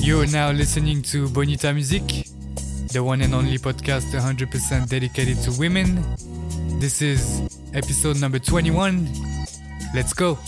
You're now listening to Bonita Music, the one and only podcast 100% dedicated to women. This is episode number 21. Let's go.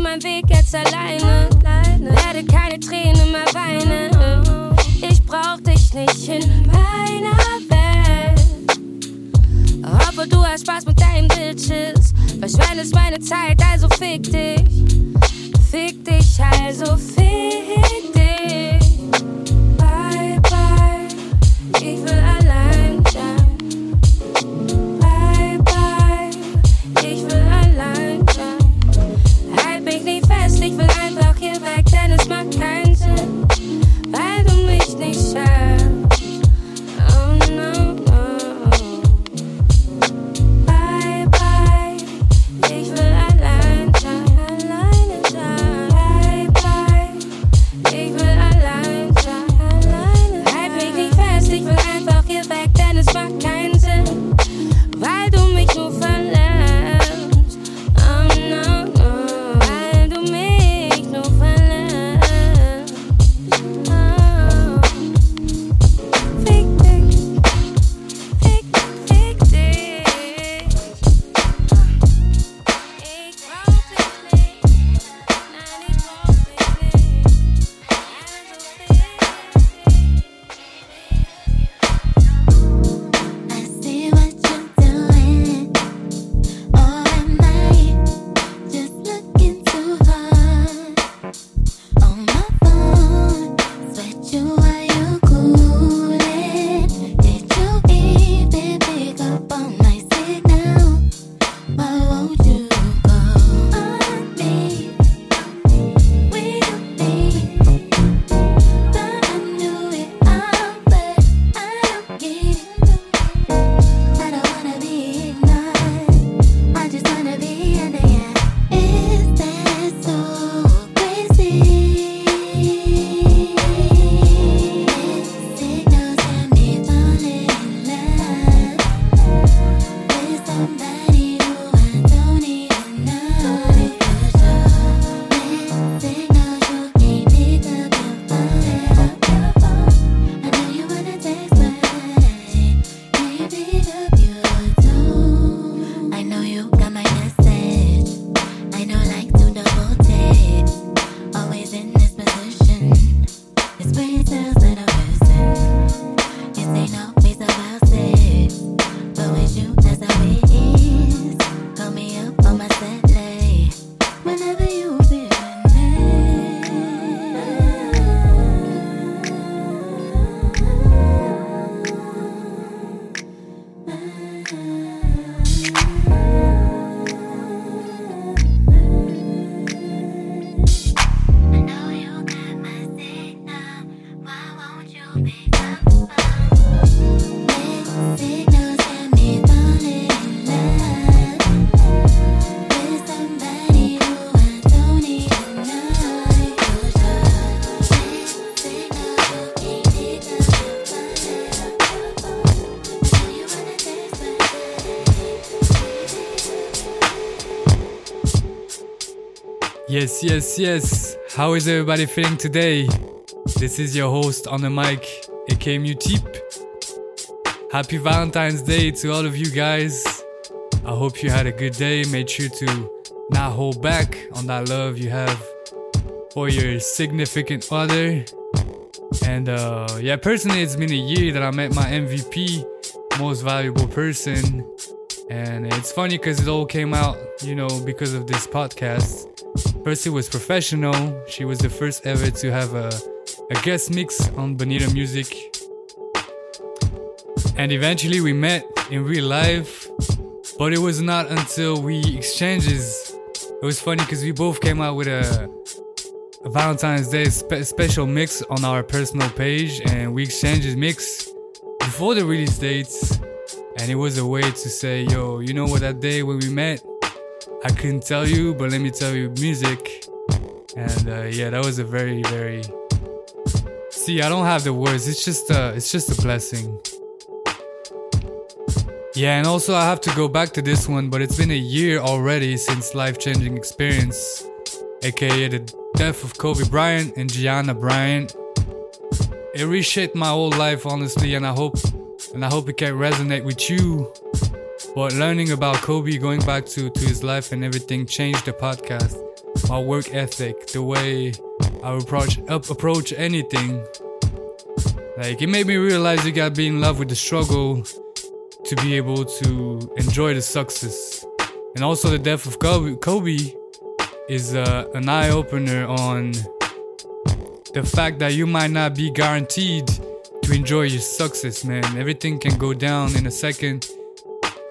Geh meinen Weg jetzt alleine, werde keine Tränen mehr weinen. Ich brauch dich nicht in meiner Welt. Obwohl du hast Spaß mit deinen Bitches, verschwendest meine Zeit, also fick dich. Fick dich, also fick dich. Yes, yes. How is everybody feeling today? This is your host on the mic, aka Mutip. Happy Valentine's Day to all of you guys. I hope you had a good day. Made sure to not hold back on that love you have for your significant other. And uh, yeah, personally, it's been a year that I met my MVP, most valuable person. And it's funny because it all came out, you know, because of this podcast. It was professional. She was the first ever to have a, a guest mix on Bonita Music. And eventually we met in real life. But it was not until we exchanges. It was funny because we both came out with a, a Valentine's Day spe- special mix on our personal page. And we exchanged mix before the release dates. And it was a way to say, yo, you know what, that day when we met, I couldn't tell you, but let me tell you music. And uh, yeah, that was a very, very. See, I don't have the words. It's just a, it's just a blessing. Yeah, and also I have to go back to this one, but it's been a year already since life-changing experience. aka the death of Kobe Bryant and Gianna Bryant. It reshaped my whole life, honestly, and I hope and I hope it can resonate with you. But learning about Kobe, going back to, to his life and everything, changed the podcast, my work ethic, the way I approach approach anything. Like it made me realize you gotta be in love with the struggle to be able to enjoy the success. And also the death of Kobe, Kobe is uh, an eye opener on the fact that you might not be guaranteed to enjoy your success, man. Everything can go down in a second.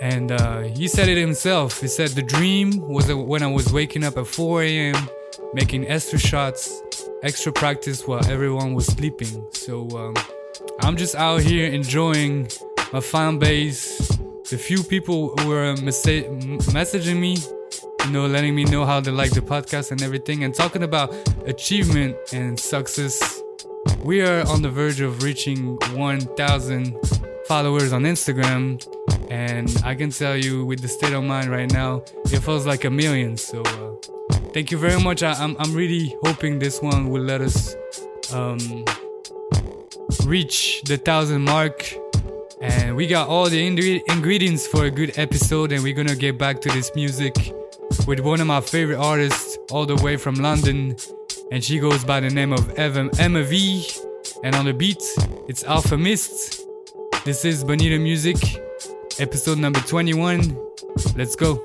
And uh, he said it himself. He said the dream was when I was waking up at 4 a.m., making extra shots, extra practice while everyone was sleeping. So um, I'm just out here enjoying my fan base, the few people who were messa- m- messaging me, you know, letting me know how they like the podcast and everything, and talking about achievement and success. We are on the verge of reaching 1,000 followers on Instagram, and I can tell you, with the state of mind right now, it feels like a million. So, uh, thank you very much. I, I'm, I'm really hoping this one will let us um, reach the thousand mark. And we got all the ingre- ingredients for a good episode, and we're gonna get back to this music with one of my favorite artists, all the way from London, and she goes by the name of Emmavie. And on the beat, it's Alfa Mist. This is Bonita Music, episode number 21. Let's go.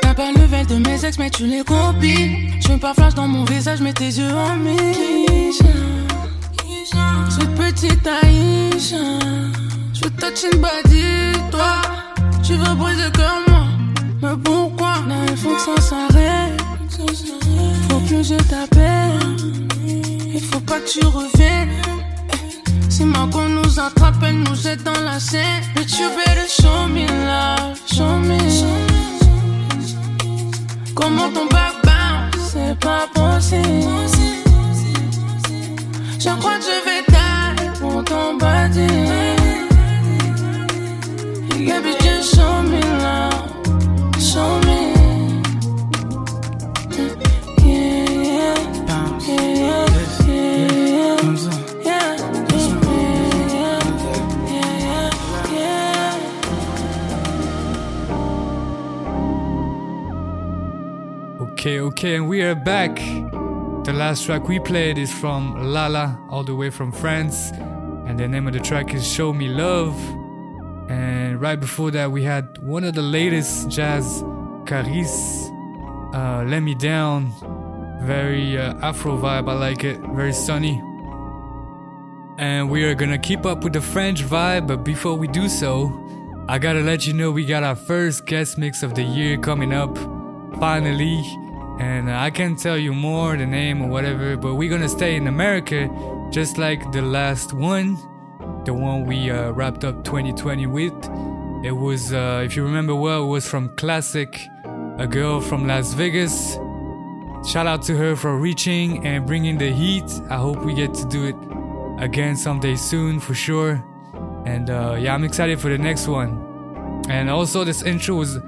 T'as pas le level de mes ex, mais tu les copies. Je pas flash dans mon visage, mais tes yeux en Misha. Cette petite Aïcha. Je veux touch une body, toi. Tu veux briser comme moi. Mais pourquoi? Là, il faut que ça s'arrête. Faut que je t'appelle. Il faut pas que tu reviennes. Si Margot nous attrape, elle nous jette dans la scène. But you better show me love. Comment ton bounce, c'est pas possible. Je crois que je vais die pour ton body. Baby, just show me love, show me. Okay, okay, and we are back. The last track we played is from Lala, all the way from France, and the name of the track is Show Me Love. And right before that, we had one of the latest Jaz Karis, uh, Let Me Down. Very uh, Afro vibe, I like it, very sunny. And we are gonna keep up with the French vibe, but before we do so, I gotta let you know we got our first guest mix of the year coming up, finally. And I can't tell you more, the name or whatever, but we're gonna stay in America, just like the last one, the one we uh, wrapped up 2020 with. It was, uh, if you remember well, it was from Classic, a girl from Las Vegas. Shout out to her for reaching and bringing the heat. I hope we get to do it again someday soon for sure. And uh, yeah, I'm excited for the next one. And also, this intro was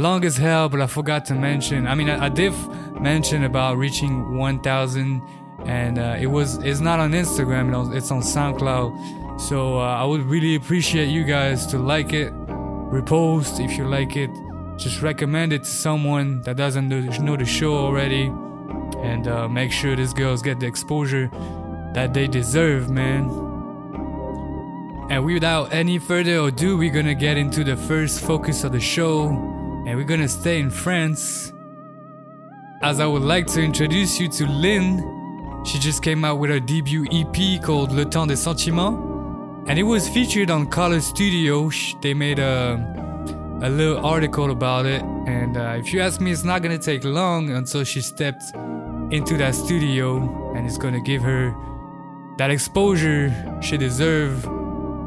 long as hell, but I forgot to mention. I mean, I, I did mention about reaching 1,000, and uh, it was it's not on Instagram, it's on SoundCloud. So uh, I would really appreciate you guys to like it, repost if you like it, just recommend it to someone that doesn't know the show already, and uh, make sure these girls get the exposure that they deserve, man. And without any further ado, we're gonna get into the first focus of the show, and we're gonna stay in France. As I would like to introduce you to Lynn, she just came out with her debut EP called Le Temps des Sentiments, and it was featured on Color Studio. They made a, a little article about it, and uh, if you ask me, it's not gonna take long until she stepped into that studio, and it's gonna give her that exposure she deserves.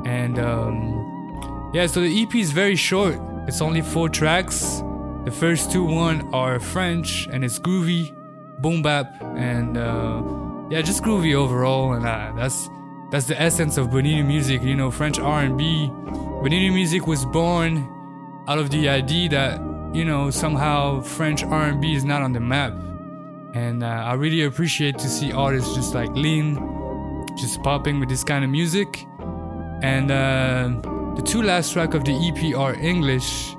And um, yeah, so the EP is very short. It's only four tracks. The first two one are French and it's groovy, boom bap, and uh, yeah, just groovy overall. And uh, that's that's the essence of Bonita Music. You know, French R&B. Bonita Music was born out of the idea that you know somehow French R&B is not on the map. And uh, I really appreciate to see artists just like Lean just popping with this kind of music. And uh, the two last track of the EP are English,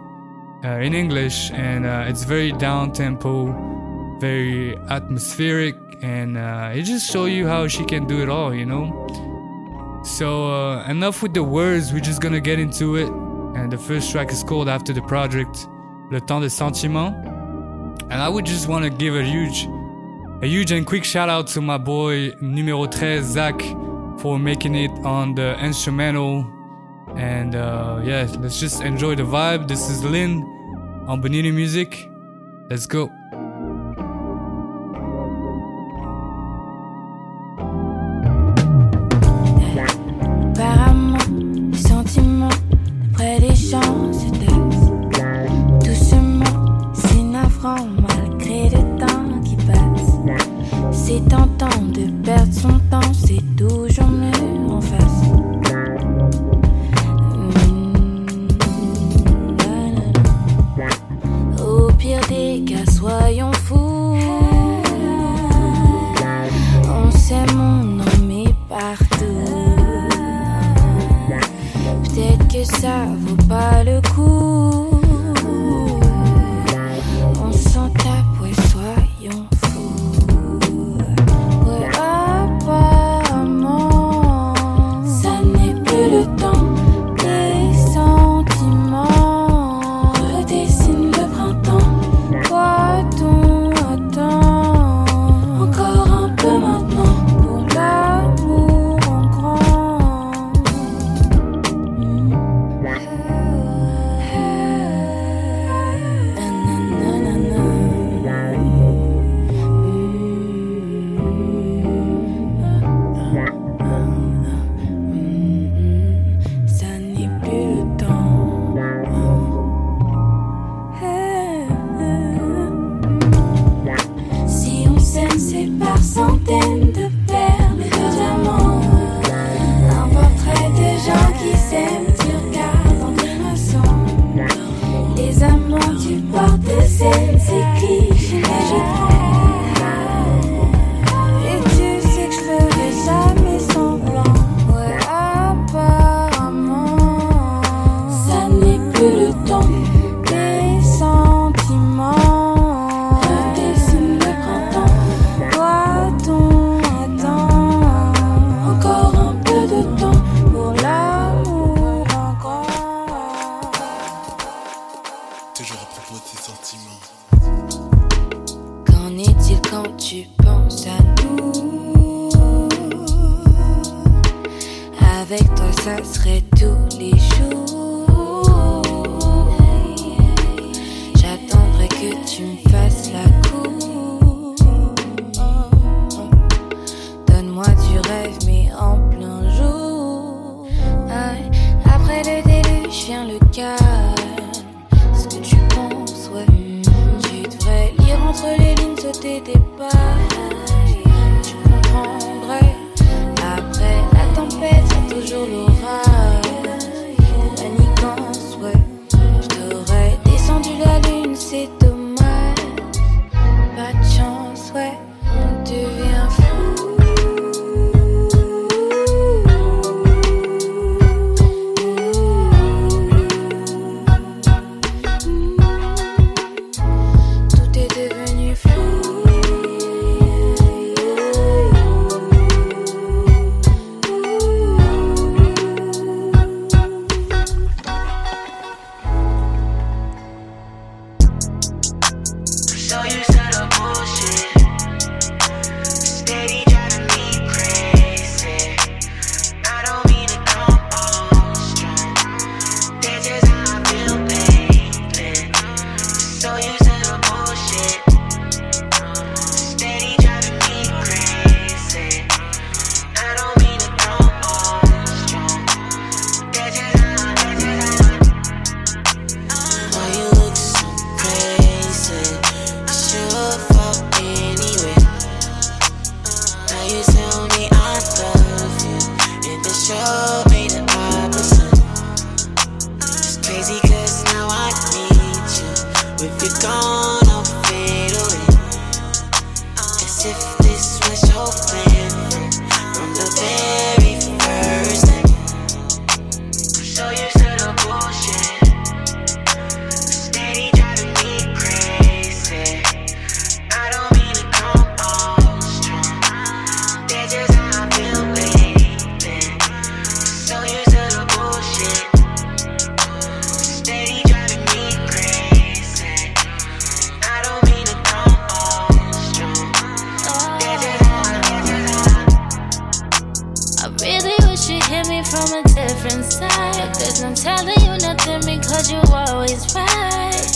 uh, in English, and uh, it's very down tempo, very atmospheric, and uh, it just show you how she can do it all, you know. So uh, enough with the words, we're just gonna get into it. And the first track is called after the project, Le Temps des Sentiments. And I would just want to give a huge a huge and quick shout out to my boy numero 13 Zach for making it on the instrumental. And uh, yeah, let's just enjoy the vibe. This is Lynn on Bonita Music. Let's go.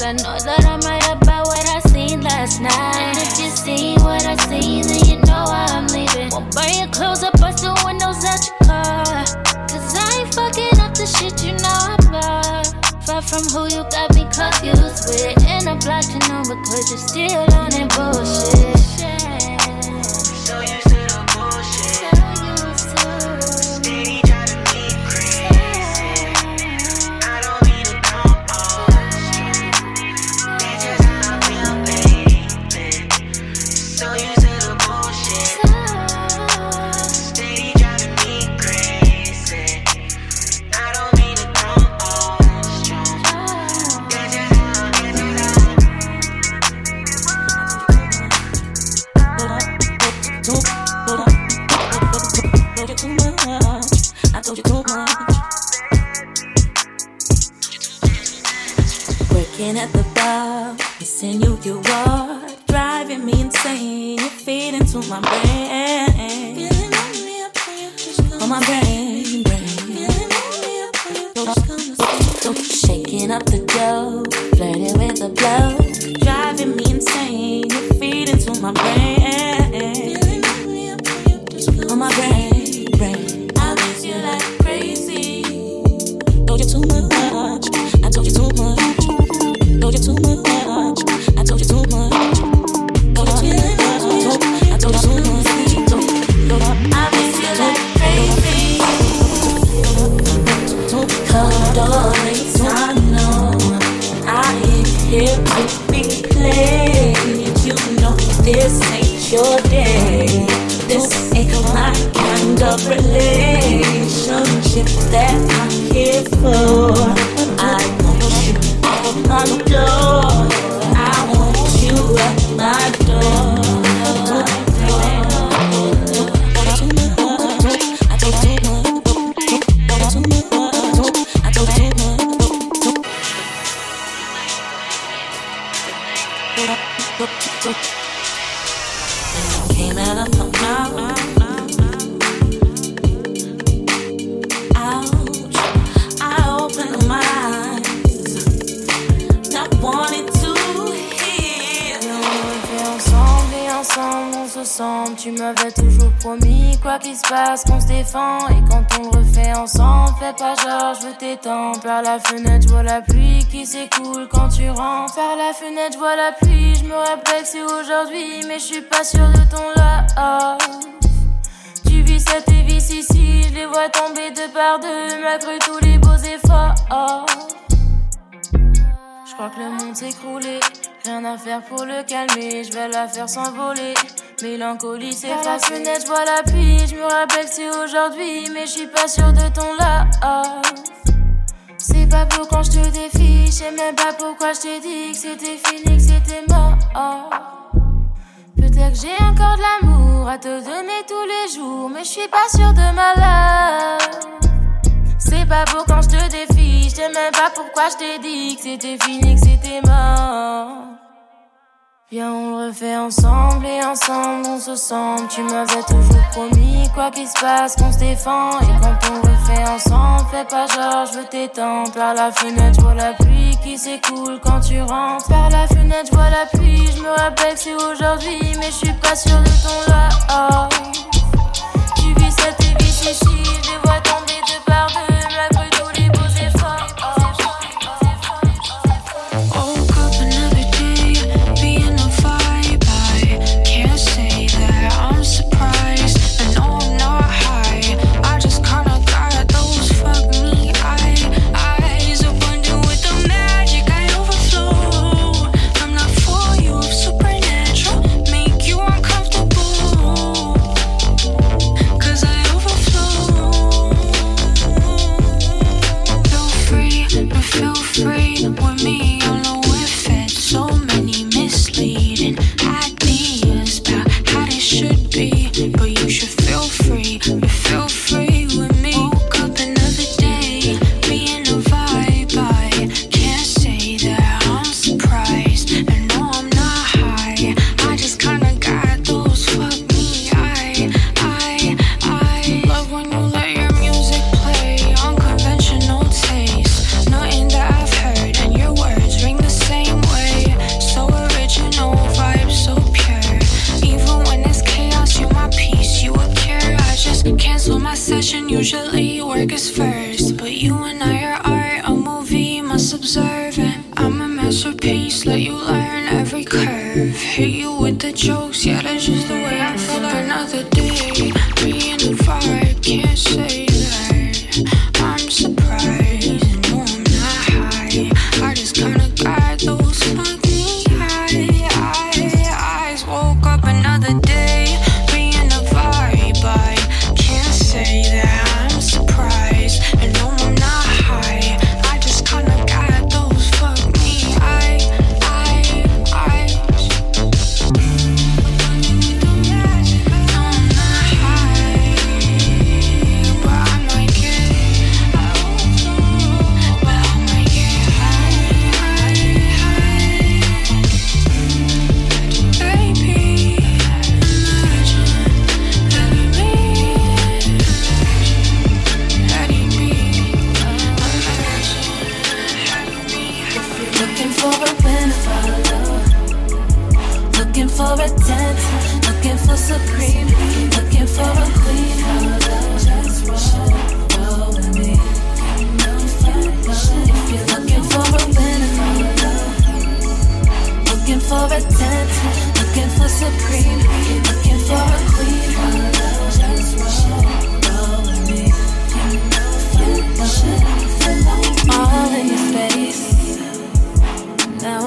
I know that I'm right about what I seen last night. And if you see what I see, then you know I'm leaving. Won't burn your clothes up, bust the windows out your car. Cause I ain't fucking up the shit you know I'm. Far from who you got me confused with. And I blocked your number cause you're still on that bullshit. Came out. Tu m'avais toujours promis, quoi qu'il se passe, qu'on se défend. Et quand on le refait ensemble, fais pas genre, je veux t'étendre. Par la fenêtre, je vois la pluie qui s'écoule quand tu rentres. Par la fenêtre, je vois la pluie, je me rappelle que c'est aujourd'hui, mais je suis pas sûre de ton love. Tu vis ça, tes vices ici, je les vois tomber deux par deux, malgré tous les beaux efforts. Je crois que le monde écroulé. Rien à faire pour le calmer, je vais la faire s'envoler. Mélancolie, c'est Par la fenêtre, je vois la pluie. Je me rappelle que c'est aujourd'hui, mais je suis pas sûre de ton love. C'est pas pour quand je te défie, sais même pas pourquoi je t'ai dit que c'était fini, que c'était mort. Peut-être que j'ai encore de l'amour à te donner tous les jours, mais je suis pas sûre de ma love. C'est pas pour quand je te défie, je sais même pas pourquoi je t'ai dit que c'était fini, que c'était mort. Viens, on le refait ensemble et ensemble on se sent. Tu m'avais toujours promis, quoi qu'il se passe, qu'on se défend. Et quand on le fait ensemble, fais pas genre, je veux t'étendre. Par la fenêtre, je vois la pluie qui s'écoule quand tu rentres. Par la fenêtre, je vois la pluie, je me rappelle que c'est aujourd'hui, mais je suis pas sûre de ton love. Tu vis cette vie ici,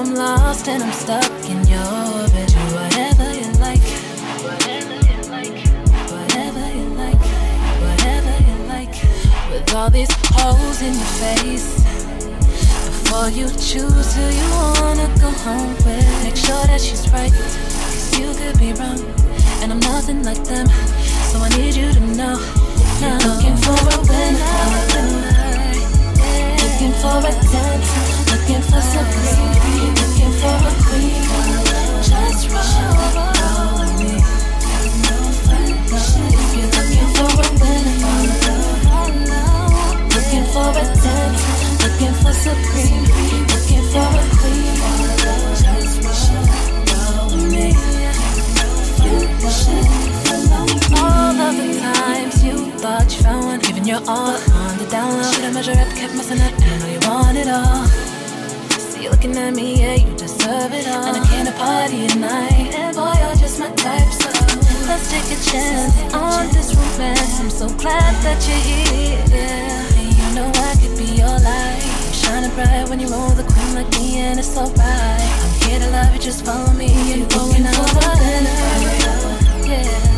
I'm lost and I'm stuck in your orbit. Do whatever you like. Whatever you like. Whatever you like. Whatever you like. With all these holes in your face. Before you choose who you wanna go home with, make sure that she's right. Cause you could be wrong. And I'm nothing like them. So I need you to know. know. You're looking for a winner looking for a dancer, looking for some supreme, looking for a queen. Just roll with me. If you're looking for a winner, looking for a dancer, looking for some supreme, looking for a queen. Just roll with me. All of the times you thought you found one, giving your all on the download. Should've measured up, kept messing up, I know you want it all. See you looking at me, yeah, you deserve it all. And I came to party tonight, and boy, you're just my type, so let's take a chance on this romance. I'm so glad that you're here, yeah. You know I could be your light. Shining bright when you roll the queen like me, and it's alright. I'm here to love you, just follow me. You're the winner, yeah.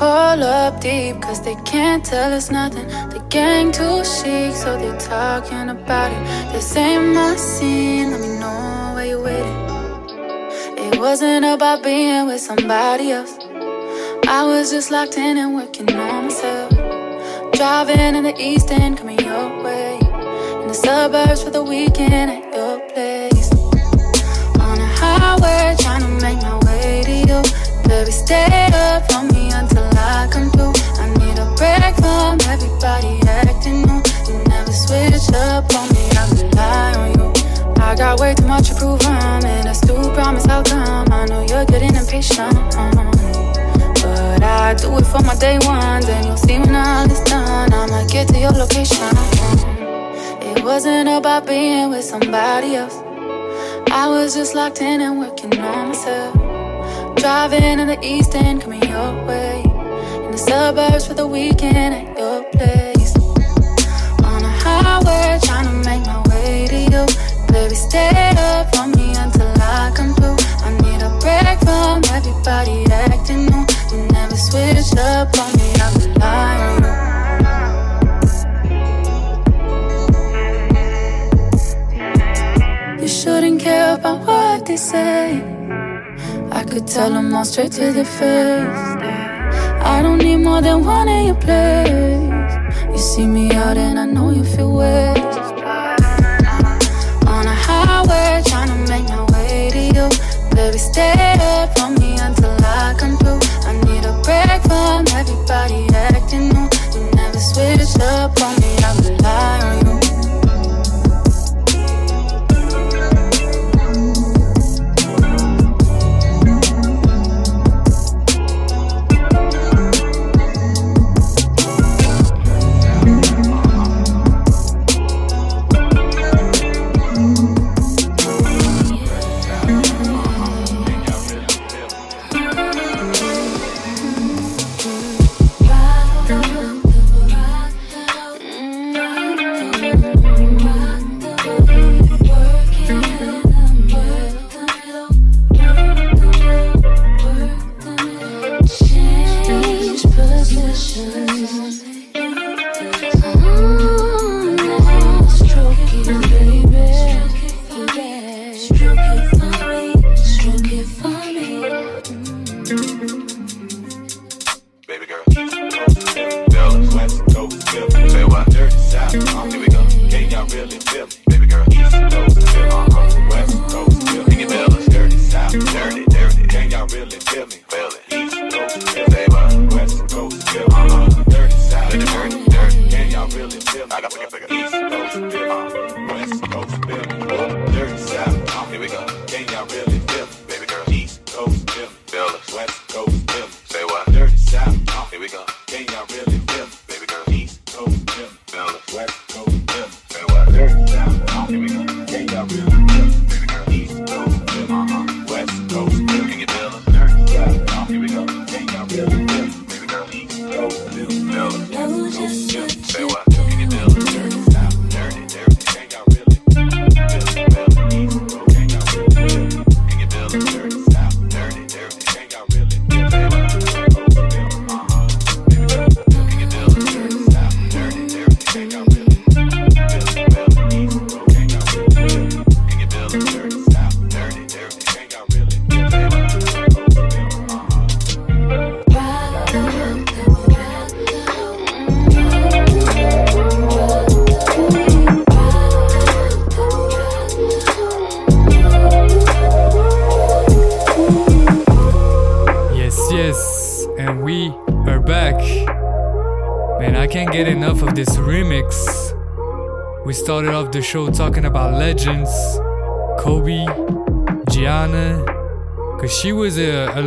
pull up deep cause they can't tell us nothing. The gang too chic, so they're talking about it. This ain't my scene, let me know where you waiting. It wasn't about being with somebody else. I was just locked in and working on myself. Driving in the east end, coming your way. In the suburbs for the weekend at your place. On a highway, trying to make my way to you. Baby, stay got way too much to prove, I'm in a still promise I'll come. I know you're getting impatient. Uh-huh. But I do it for my day ones, and you'll see when all is done. I'ma get to your location. It wasn't about being with somebody else. I was just locked in and working on myself. Driving in the east end, coming your way. In the suburbs for the weekend at your place. On a highway, trying Baby, stay up me until I come through. I need a break from everybody acting new. You never switch up on me, I rely on you. You shouldn't care about what they say. I could tell them all straight to their face. I don't need more than one in your place. You see me out and I know you feel waves. On trying to make my way to you. Baby, stay up for me until I come through. I need a break from everybody acting new. You never switch up on me, I rely on you. It for me. Stroke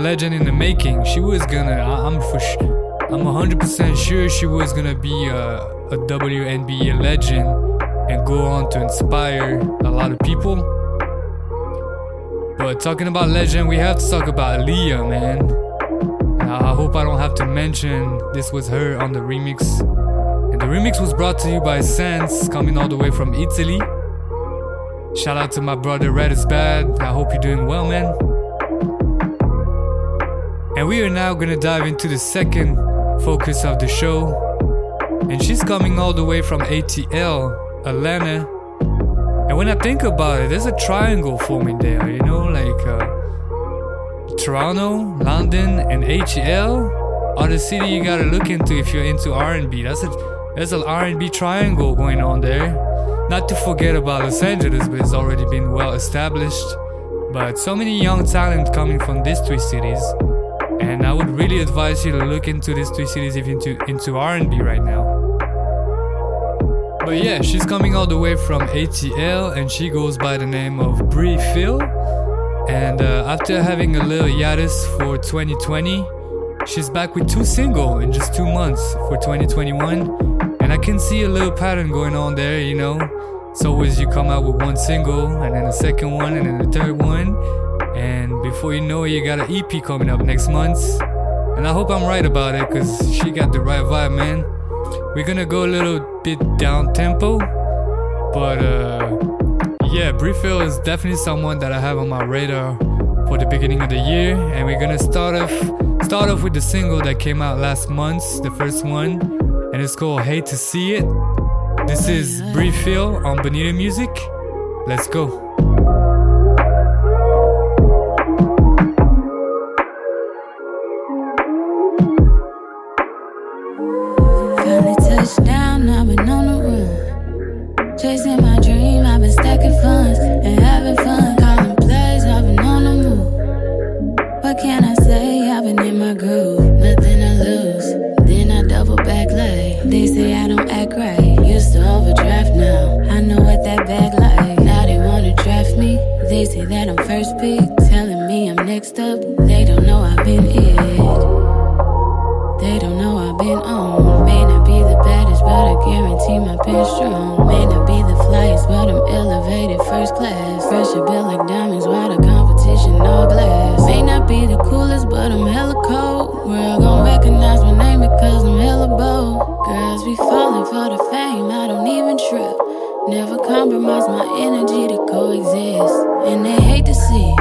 legend in the making. She was gonna, I, am for sure, I'm 100% sure she was gonna be a, a WNBA legend and go on to inspire a lot of people. But talking about legend, we have to talk about Aaliyah, man. I hope I don't have to mention this was her on the remix. And the remix was brought to you by Sense, coming all the way from Italy. Shout out to my brother Red is Bad. I hope you're doing well, man. And we are now gonna dive into the second focus of the show. And she's coming all the way from ATL, Atlanta. And when I think about it, there's a triangle forming there, you know, like uh, Toronto, London, and ATL are the city you gotta look into if you're into R&B. That's a there's an R&B triangle going on there. Not to forget about Los Angeles, but it's already been well established. But so many young talent coming from these three cities, and I would really advise you to look into these three cities if into into R&B right now. But yeah, she's coming all the way from ATL, and she goes by the name of Bree Phil. And uh, after having a little hiatus for 2020, she's back with two single in just two months for 2021. And I can see a little pattern going on there, you know. It's always you come out with one single, and then a second one, and then the third one. And before you know it, you got an EP coming up next month. And I hope I'm right about it, because she got the right vibe, man. We're gonna go a little bit down tempo, but uh, yeah, Briefil is definitely someone that I have on my radar for the beginning of the year, and we're gonna start off start off with the single that came out last month, the first one, and it's called "Hate to See It." This is Briefil on Bonita Music. Let's go. Built like diamonds, while the competition all glass. May not be the coolest, but I'm hella cold. World gon' recognize my name because I'm hella bold. Girls be falling for the fame, I don't even trip. Never compromise my energy to coexist. And they hate to see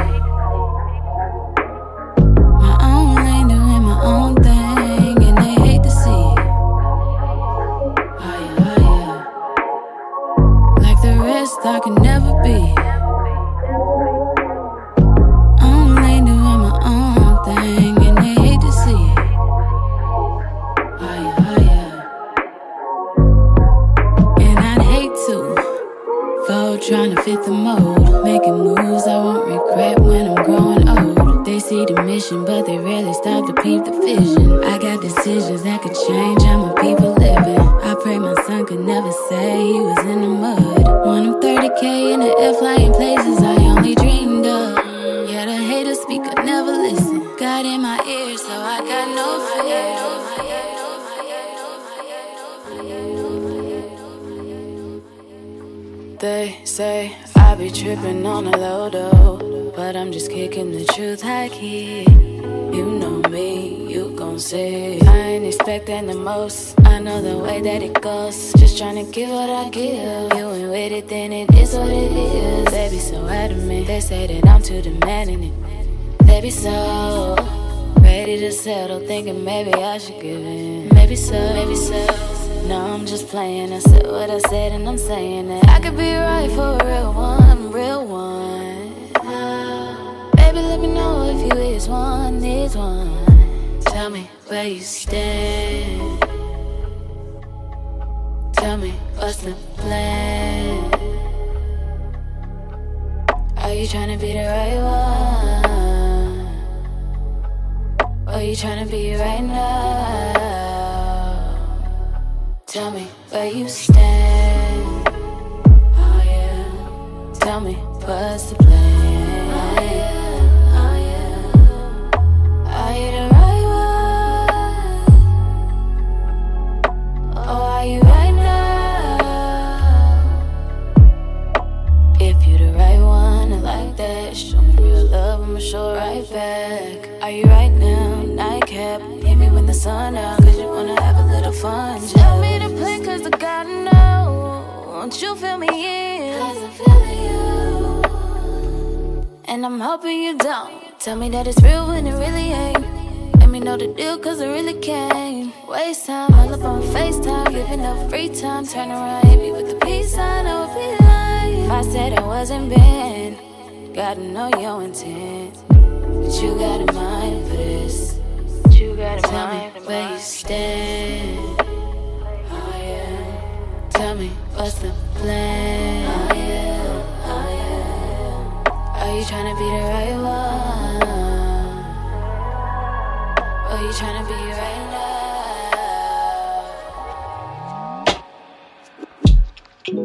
that. Show me real love and show right back. Are you right now? Nike when the sun out Cause you wanna have a little fun. Tell me the play, cause the god know you feel me And I'm hoping you don't. Tell me that it's real when it really ain't. Let me know the deal, cause I really can't. Waste time, all up on FaceTime, giving up free time. Turn around, hit me with the peace sign, I would be lying. If I said I wasn't been, gotta know your intent. But you got a mind for this. But you got a Tell mind me where you stand. Oh yeah. Tell me what's the plan. Are you trying to be the right one? Are you trying to be right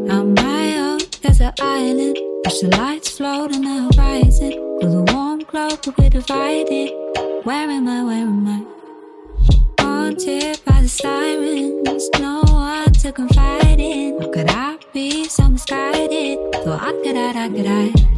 now? On my own, there's an island. Watch the lights float on the horizon. With a warm glow, but we're divided. Where am I? Where am I? Haunted by the sirens. No one to confide in. How could I be so misguided? Thought I could I, I could I.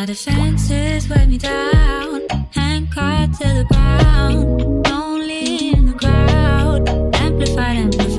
My defenses weigh me down, handcuffed to the ground, lonely in the crowd, amplified, amplified.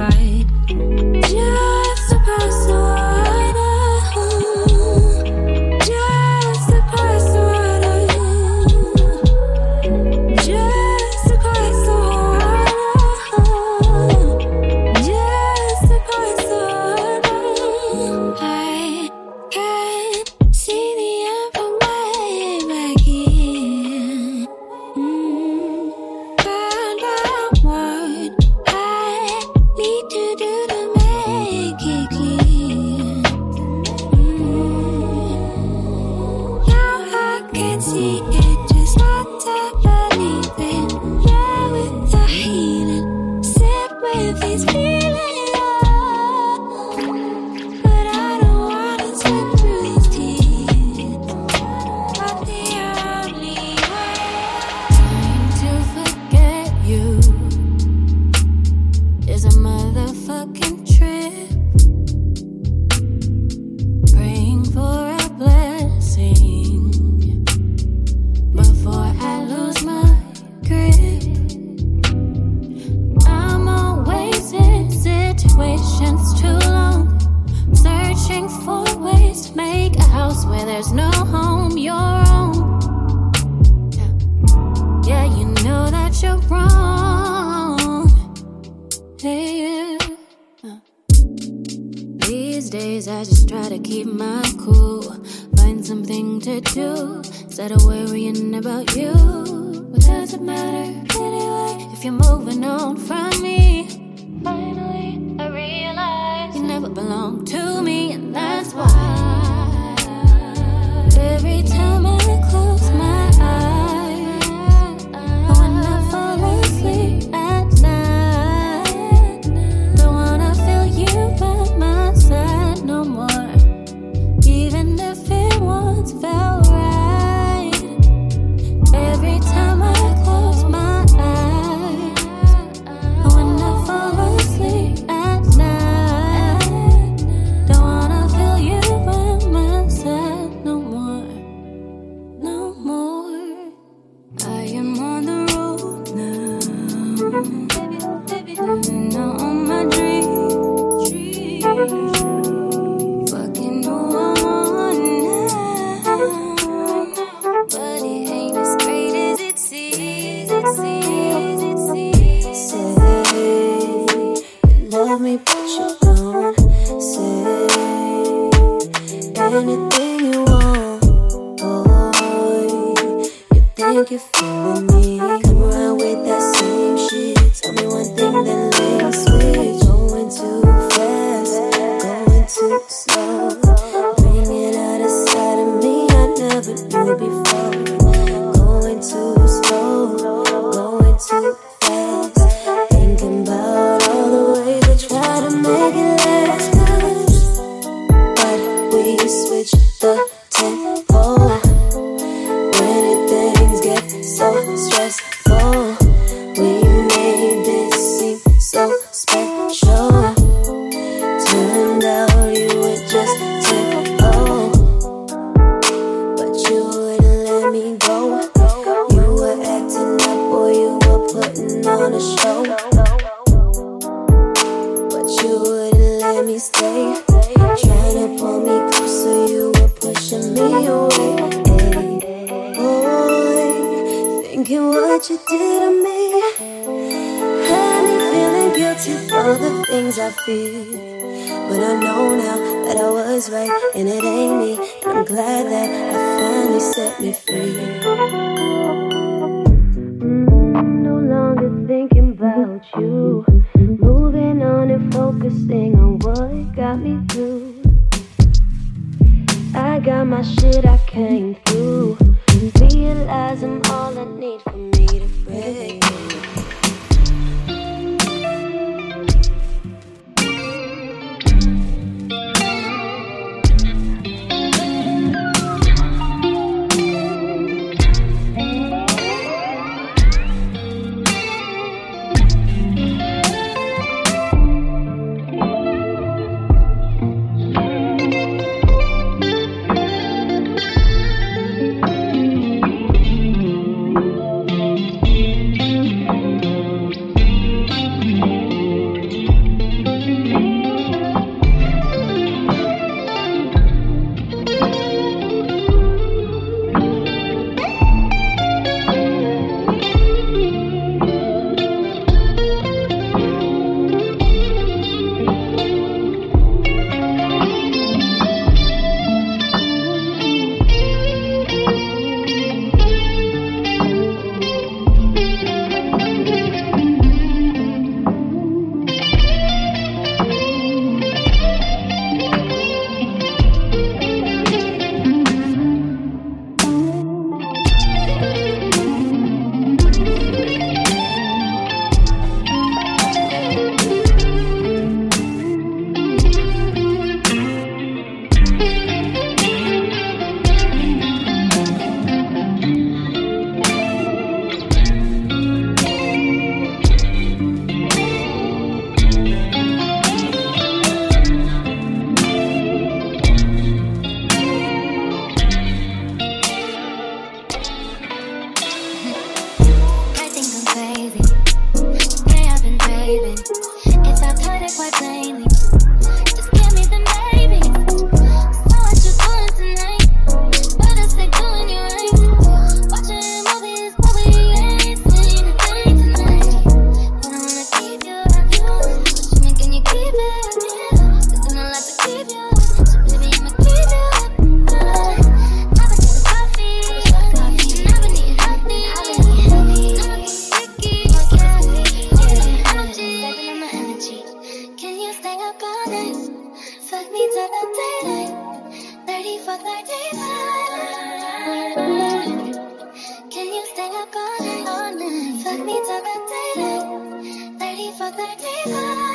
30 for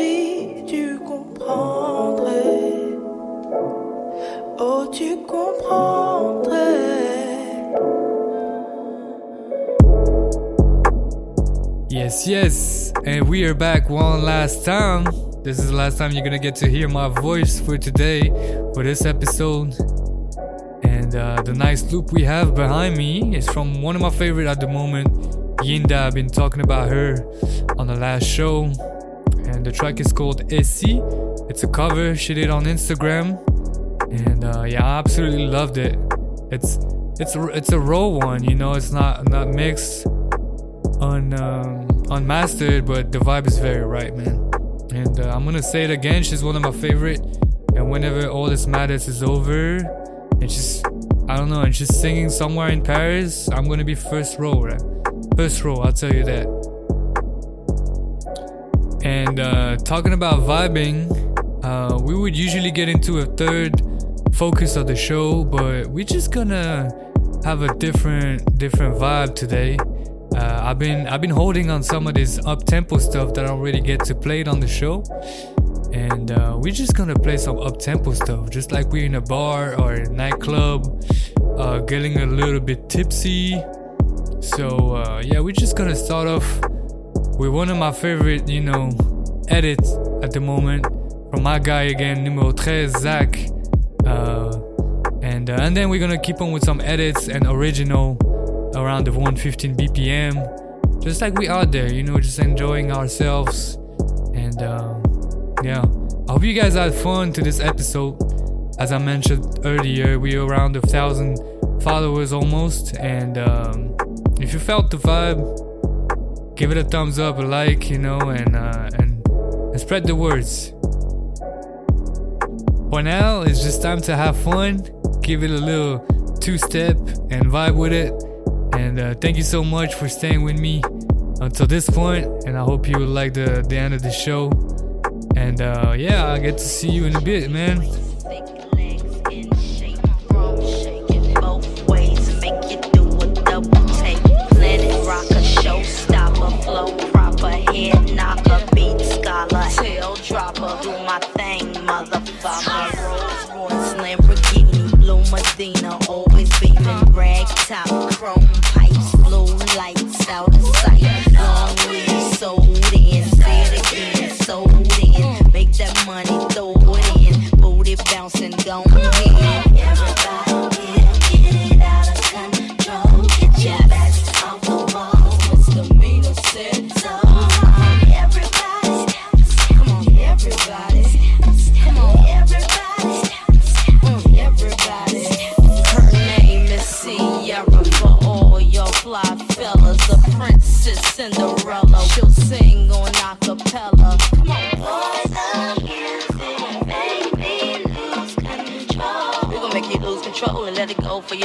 agis, tu comprendrais. Oh, tu comprendrais. Yes, yes, and we are back one last time. This is the last time you're gonna get to hear my voice for today, for this episode. And uh, the nice loop we have behind me is from one of my favorite at the moment, Yinda. I've been talking about her on the last show, and the track is called Essie. It's a cover she did on Instagram, and uh, yeah, I absolutely loved it. It's it's it's a raw one, you know. It's not not mixed, un um, unmastered, but the vibe is very right, man. And uh, I'm gonna say it again. She's one of my favorite. And whenever all this madness is over, and she's I don't know, and she's singing somewhere in Paris, I'm gonna be first row, right? First row, I'll tell you that. And uh, talking about vibing, uh, we would usually get into a third focus of the show, but we're just gonna have a different different vibe today. Uh, I've been I've been holding on some of this up tempo stuff that I really get to play it on the show, and uh, we're just gonna play some up tempo stuff, just like we're in a bar or a nightclub, uh, getting a little bit tipsy. So uh, yeah, we're just gonna start off with one of my favorite, you know, edits at the moment from my guy again, numero 13, Zach. Uh, and uh, and then we're gonna keep on with some edits and original around the 115 BPM, just like we out there, you know, just enjoying ourselves. And um, yeah, I hope you guys had fun to this episode. As I mentioned earlier, we're around a thousand followers almost, and um, if you felt the vibe, give it a thumbs up, a like, you know, and uh, and, and spread the words. For now, it's just time to have fun, give it a little two step, and vibe with it. And uh, thank you so much for staying with me until this point, and I hope you like the the end of the show. And uh, yeah, I'll get to see you in a bit, man. Dropper, do my thing, motherfucker. Rolls Royce, Lamborghini, blue Medina, always beaming, rag top, chrome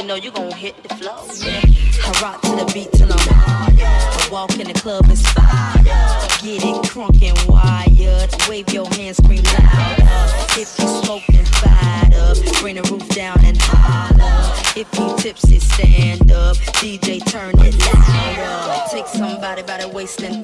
know you gon' hit the flow. I rock to the beat till I'm hard. I walk in the club inspired. Get it crunk and wired. Wave your hands, scream loud. If you smoking, fired up. Bring the roof down and holler. If you tipsy, stand up. DJ, turn it louder. Take somebody by the waist and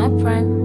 my prime.